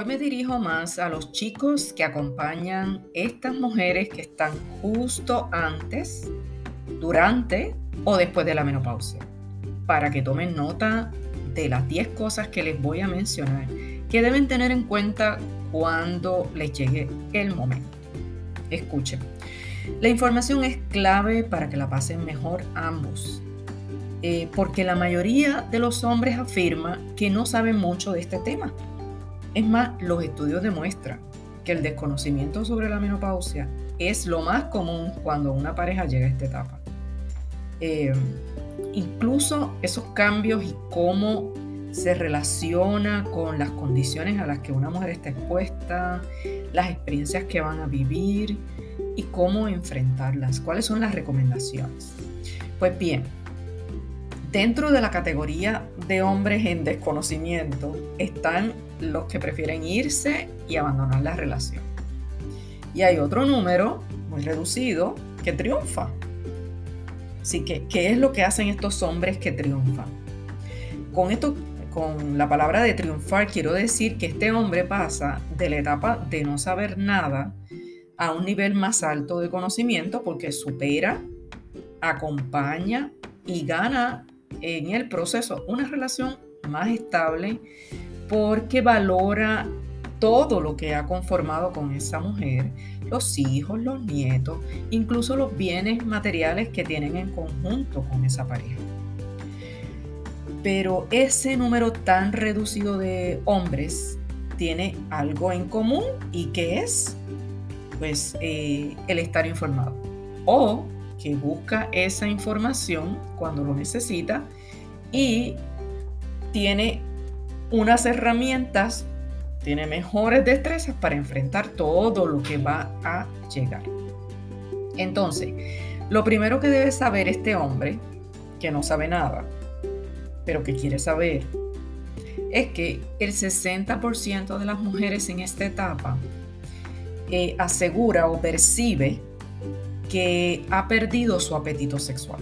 Hoy me dirijo más a los chicos que acompañan estas mujeres que están justo antes, durante o después de la menopausia, para que tomen nota de las 10 cosas que les voy a mencionar que deben tener en cuenta cuando les llegue el momento. Escuchen, la información es clave para que la pasen mejor ambos, eh, porque la mayoría de los hombres afirma que no saben mucho de este tema. Es más, los estudios demuestran que el desconocimiento sobre la menopausia es lo más común cuando una pareja llega a esta etapa. Eh, incluso esos cambios y cómo se relaciona con las condiciones a las que una mujer está expuesta, las experiencias que van a vivir y cómo enfrentarlas, cuáles son las recomendaciones. Pues bien, dentro de la categoría de hombres en desconocimiento están los que prefieren irse y abandonar la relación. Y hay otro número muy reducido que triunfa. Así que, ¿qué es lo que hacen estos hombres que triunfan? Con esto con la palabra de triunfar quiero decir que este hombre pasa de la etapa de no saber nada a un nivel más alto de conocimiento porque supera, acompaña y gana en el proceso una relación más estable porque valora todo lo que ha conformado con esa mujer, los hijos, los nietos, incluso los bienes materiales que tienen en conjunto con esa pareja. Pero ese número tan reducido de hombres tiene algo en común y que es pues eh, el estar informado o que busca esa información cuando lo necesita y tiene unas herramientas, tiene mejores destrezas para enfrentar todo lo que va a llegar. Entonces, lo primero que debe saber este hombre, que no sabe nada, pero que quiere saber es que el 60% de las mujeres en esta etapa eh, asegura o percibe que ha perdido su apetito sexual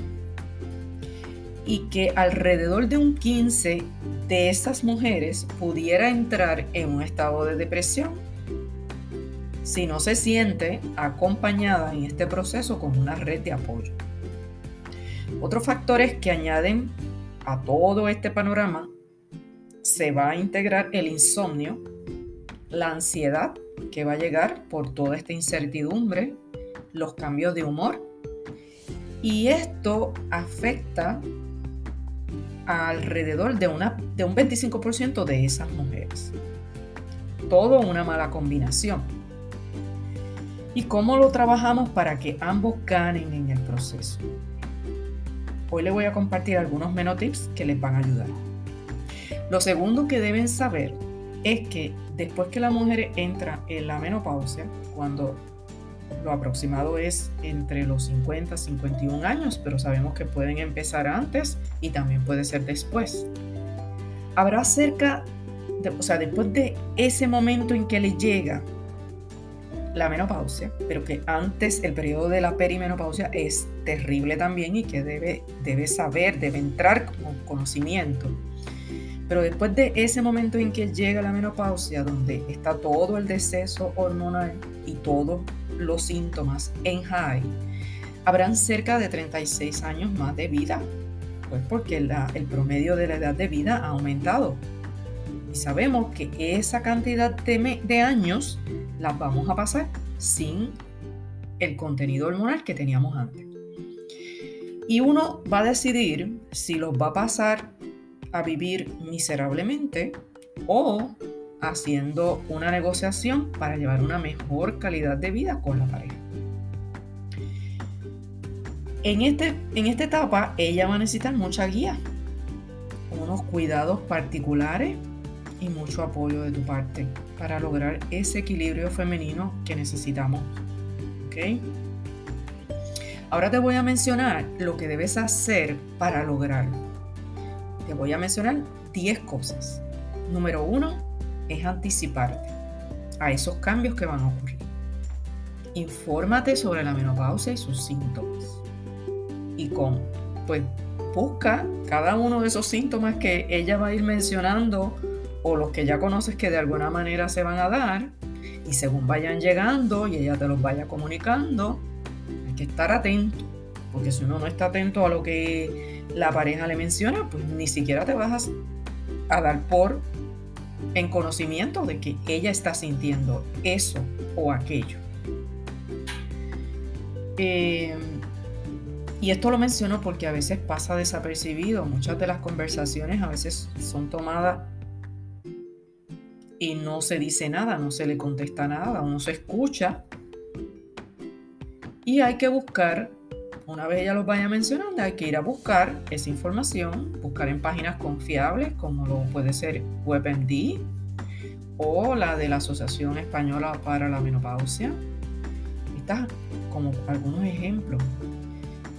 y que alrededor de un 15 de esas mujeres pudiera entrar en un estado de depresión si no se siente acompañada en este proceso con una red de apoyo. Otros factores que añaden a todo este panorama se va a integrar el insomnio, la ansiedad que va a llegar por toda esta incertidumbre, los cambios de humor. Y esto afecta alrededor de, una, de un 25% de esas mujeres. Todo una mala combinación. ¿Y cómo lo trabajamos para que ambos ganen en el proceso? Hoy les voy a compartir algunos menotips que les van a ayudar. Lo segundo que deben saber es que después que la mujer entra en la menopausia, cuando lo aproximado es entre los 50 y 51 años, pero sabemos que pueden empezar antes y también puede ser después. Habrá cerca, de, o sea, después de ese momento en que le llega la menopausia, pero que antes el periodo de la perimenopausia es terrible también y que debe, debe saber, debe entrar con conocimiento. Pero después de ese momento en que llega la menopausia, donde está todo el deceso hormonal y todos los síntomas en high, habrán cerca de 36 años más de vida, pues porque el promedio de la edad de vida ha aumentado. Y sabemos que esa cantidad de, de años las vamos a pasar sin el contenido hormonal que teníamos antes. Y uno va a decidir si los va a pasar a vivir miserablemente o haciendo una negociación para llevar una mejor calidad de vida con la pareja. En, este, en esta etapa ella va a necesitar mucha guía, unos cuidados particulares y mucho apoyo de tu parte para lograr ese equilibrio femenino que necesitamos. Ahora te voy a mencionar lo que debes hacer para lograrlo. Te voy a mencionar 10 cosas. Número uno es anticiparte a esos cambios que van a ocurrir. Infórmate sobre la menopausia y sus síntomas. ¿Y cómo? Pues busca cada uno de esos síntomas que ella va a ir mencionando o los que ya conoces que de alguna manera se van a dar, y según vayan llegando y ella te los vaya comunicando, hay que estar atento, porque si uno no está atento a lo que la pareja le menciona, pues ni siquiera te vas a, dar por en conocimiento de que ella está sintiendo eso o aquello. Eh, y esto lo menciono porque a veces pasa desapercibido. Muchas de las conversaciones a veces son tomadas y no se dice nada, no se le contesta nada, uno se escucha. Y hay que buscar, una vez ella los vaya mencionando, hay que ir a buscar esa información, buscar en páginas confiables como lo puede ser WebMD o la de la Asociación Española para la Menopausia. Estas como algunos ejemplos.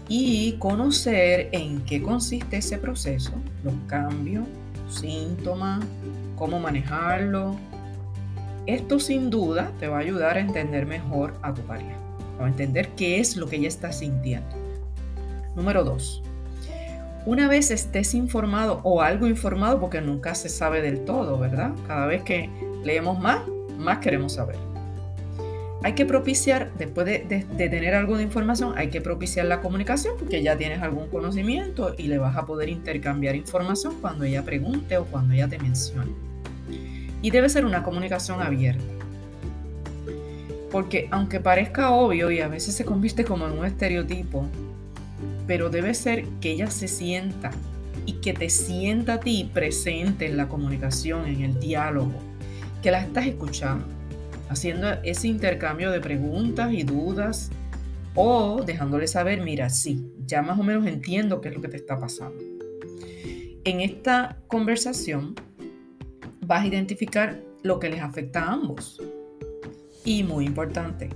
Y conocer en qué consiste ese proceso, los cambios, síntomas, cómo manejarlo. Esto sin duda te va a ayudar a entender mejor a tu pareja, entender qué es lo que ella está sintiendo. Número dos, una vez estés informado o algo informado, porque nunca se sabe del todo, ¿verdad? Cada vez que leemos más, más queremos saber. Hay que propiciar, después de, de, tener algo de información, hay que propiciar la comunicación porque ya tienes algún conocimiento y le vas a poder intercambiar información cuando ella pregunte o cuando ella te mencione. Y debe ser una comunicación abierta. Porque aunque parezca obvio y a veces se convierte como en un estereotipo, pero debe ser que ella se sienta y que te sienta a ti presente en la comunicación, en el diálogo, que la estás escuchando, haciendo ese intercambio de preguntas y dudas o dejándole saber, mira, sí, ya más o menos entiendo qué es lo que te está pasando. En esta conversación vas a identificar lo que les afecta a ambos. Y muy importante,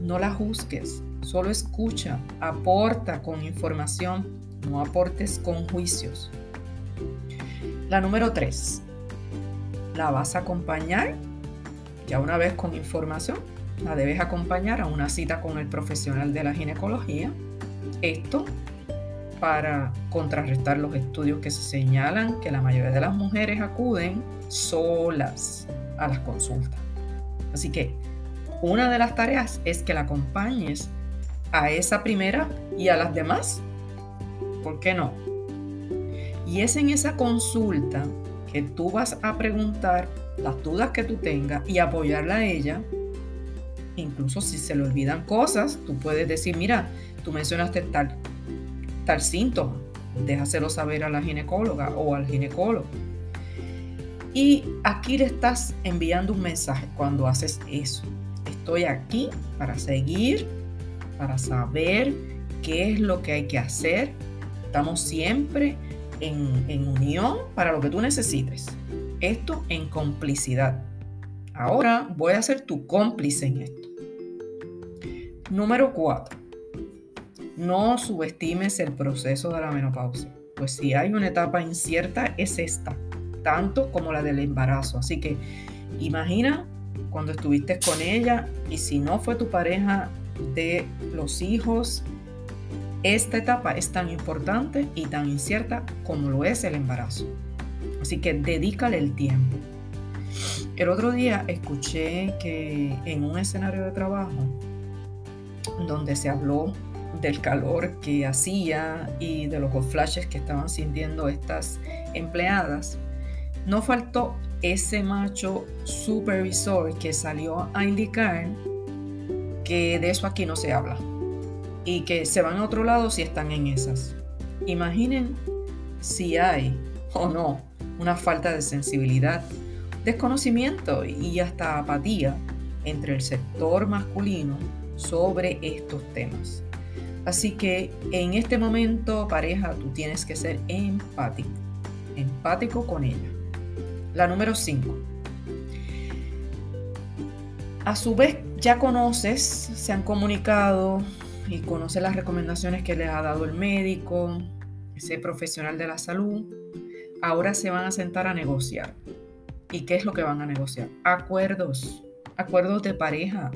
no la juzgues, solo escucha, aporta con información, no aportes con juicios. La número 3, la vas a acompañar, ya una vez con información, la debes acompañar a una cita con el profesional de la ginecología. Esto para contrarrestar los estudios que se señalan que la mayoría de las mujeres acuden solas a las consultas. Así que una de las tareas es que la acompañes a esa primera y a las demás. ¿Por qué no? Y es en esa consulta que tú vas a preguntar las dudas que tú tengas y apoyarla a ella. Incluso si se le olvidan cosas, tú puedes decir, mira, tú mencionaste tal, tal síntoma, déjaselo saber a la ginecóloga o al ginecólogo. Y aquí le estás enviando un mensaje cuando haces eso. Estoy aquí para seguir, para saber qué es lo que hay que hacer. Estamos siempre en, en unión para lo que tú necesites. Esto en complicidad. Ahora voy a ser tu cómplice en esto. Número 4. No subestimes el proceso de la menopausia. Pues si hay una etapa incierta, es esta tanto como la del embarazo. Así que imagina cuando estuviste con ella y si no fue tu pareja de los hijos, esta etapa es tan importante y tan incierta como lo es el embarazo. Así que dedícale el tiempo. El otro día escuché que en un escenario de trabajo donde se habló del calor que hacía y de los flashes que estaban sintiendo estas empleadas, no faltó ese macho supervisor que salió a indicar que de eso aquí no se habla y que se van a otro lado si están en esas. Imaginen si hay o no una falta de sensibilidad, desconocimiento y hasta apatía entre el sector masculino sobre estos temas. Así que en este momento, pareja, tú tienes que ser empático, empático con ella. La número 5. A su vez, ya conoces, se han comunicado y conoces las recomendaciones que les ha dado el médico, ese profesional de la salud. Ahora se van a sentar a negociar. ¿Y qué es lo que van a negociar? Acuerdos, acuerdos de pareja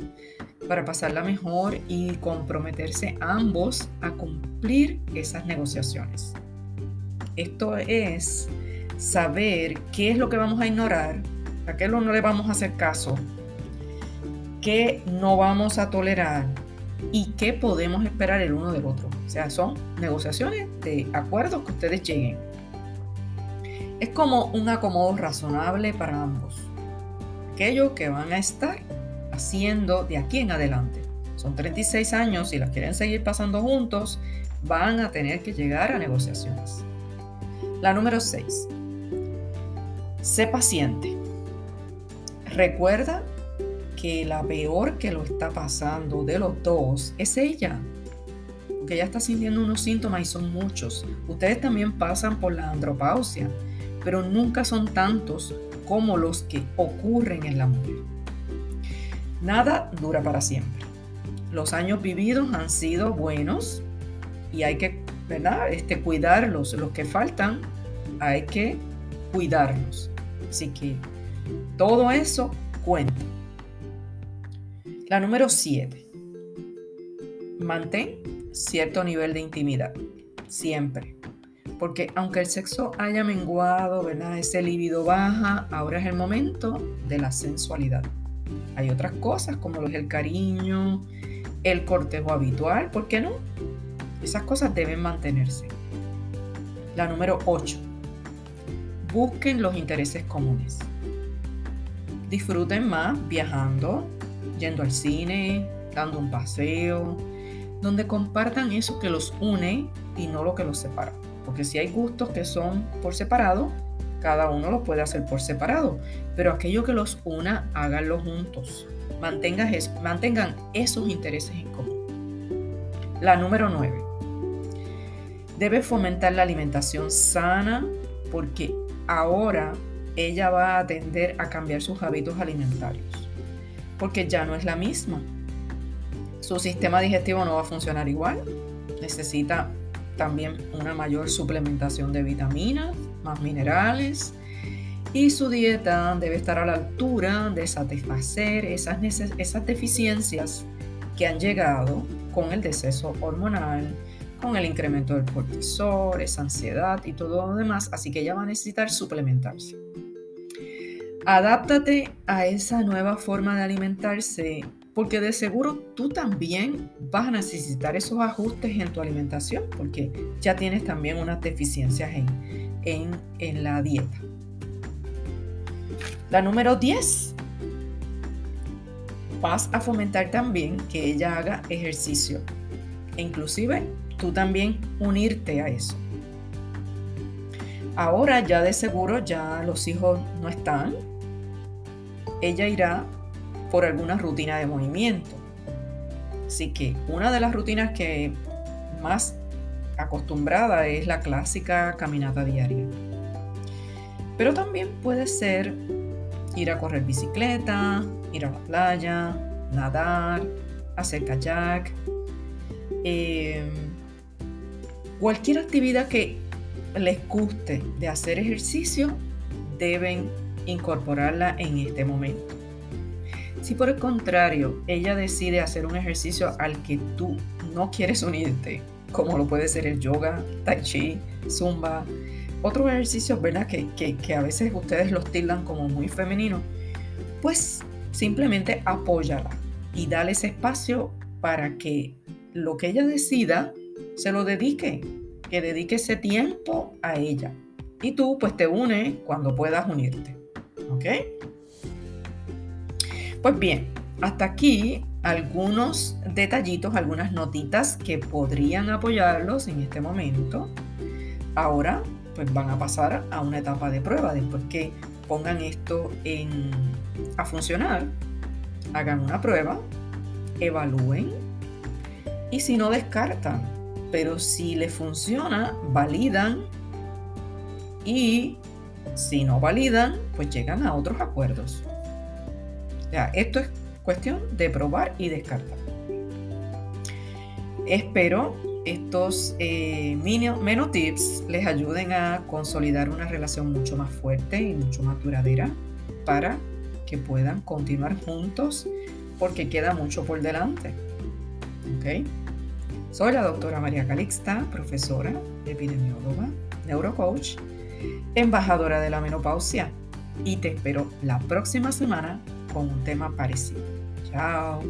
para pasarla mejor y comprometerse ambos a cumplir esas negociaciones. Esto es saber qué es lo que vamos a ignorar, a qué no le vamos a hacer caso, qué no vamos a tolerar y qué podemos esperar el uno del otro. O sea, son negociaciones de acuerdos que ustedes lleguen. Es como un acomodo razonable para ambos. Aquello que van a estar haciendo de aquí en adelante. Son 36 años y las quieren seguir pasando juntos, van a tener que llegar a negociaciones. La número 6. Sé paciente. Recuerda que la peor que lo está pasando de los dos es ella. Porque ella está sintiendo unos síntomas y son muchos. Ustedes también pasan por la andropausia, pero nunca son tantos como los que ocurren en la mujer. Nada dura para siempre. Los años vividos han sido buenos y hay que, ¿verdad? Este, cuidarlos. Los que faltan, hay que cuidarlos. Así que todo eso cuenta. La número 7. Mantén cierto nivel de intimidad. Siempre. Porque aunque el sexo haya menguado, ¿verdad? Ese líbido baja, ahora es el momento de la sensualidad. Hay otras cosas como es el cariño, el cortejo habitual, ¿por qué no? Esas cosas deben mantenerse. La número 8. Busquen los intereses comunes. Disfruten más viajando, yendo al cine, dando un paseo, donde compartan eso que los une y no lo que los separa. Porque si hay gustos que son por separado, cada uno lo puede hacer por separado, pero aquello que los una, háganlo juntos. Mantengan, mantengan esos intereses en común. La número 9. Debe fomentar la alimentación sana porque ahora ella va a tender a cambiar sus hábitos alimentarios. Porque ya no es la misma. Su sistema digestivo no va a funcionar igual. Necesita también una mayor suplementación de vitaminas, más minerales y su dieta debe estar a la altura de satisfacer esas, esas deficiencias que han llegado con el deceso hormonal, con el incremento del cortisol, esa ansiedad y todo lo demás, así que ella va a necesitar suplementarse. Adáptate a esa nueva forma de alimentarse porque de seguro tú también vas a necesitar esos ajustes en tu alimentación porque ya tienes también unas deficiencias en, en, la dieta. La número 10. Vas a fomentar también que ella haga ejercicio. Inclusive tú también unirte a eso. Ahora ya de seguro ya los hijos no están. Ella irá por alguna rutina de movimiento. Así que una de las rutinas que más acostumbrada es la clásica caminata diaria. Pero también puede ser ir a correr bicicleta, ir a la playa, nadar, hacer kayak, em, cualquier actividad que les guste de hacer ejercicio, deben incorporarla en este momento. Si por el contrario ella decide hacer un ejercicio al que tú no quieres unirte, como lo puede ser el yoga, tai chi, zumba, otros ejercicios, ¿verdad? Que, que, a veces ustedes los tildan como muy femeninos, pues simplemente apóyala y dale ese espacio para que lo que ella decida se lo dedique, que dedique ese tiempo a ella. Y tú pues te unes cuando puedas unirte. ¿Ok? Pues bien, hasta aquí algunos detallitos, algunas notitas que podrían apoyarlos en este momento. Ahora, pues van a pasar a una etapa de prueba después que pongan esto en, a funcionar. Hagan una prueba, evalúen y si no descartan, pero si les funciona, validan y si no validan, pues llegan a otros acuerdos esto es cuestión de probar y descartar. Espero estos eh, menos tips les ayuden a consolidar una relación mucho más fuerte y mucho más duradera para que puedan continuar juntos porque queda mucho por delante. ¿Okay? Soy la doctora María Calixta, profesora, epidemióloga, neurocoach embajadora de la menopausia. Y te espero la próxima semana con un tema parecido. Chao.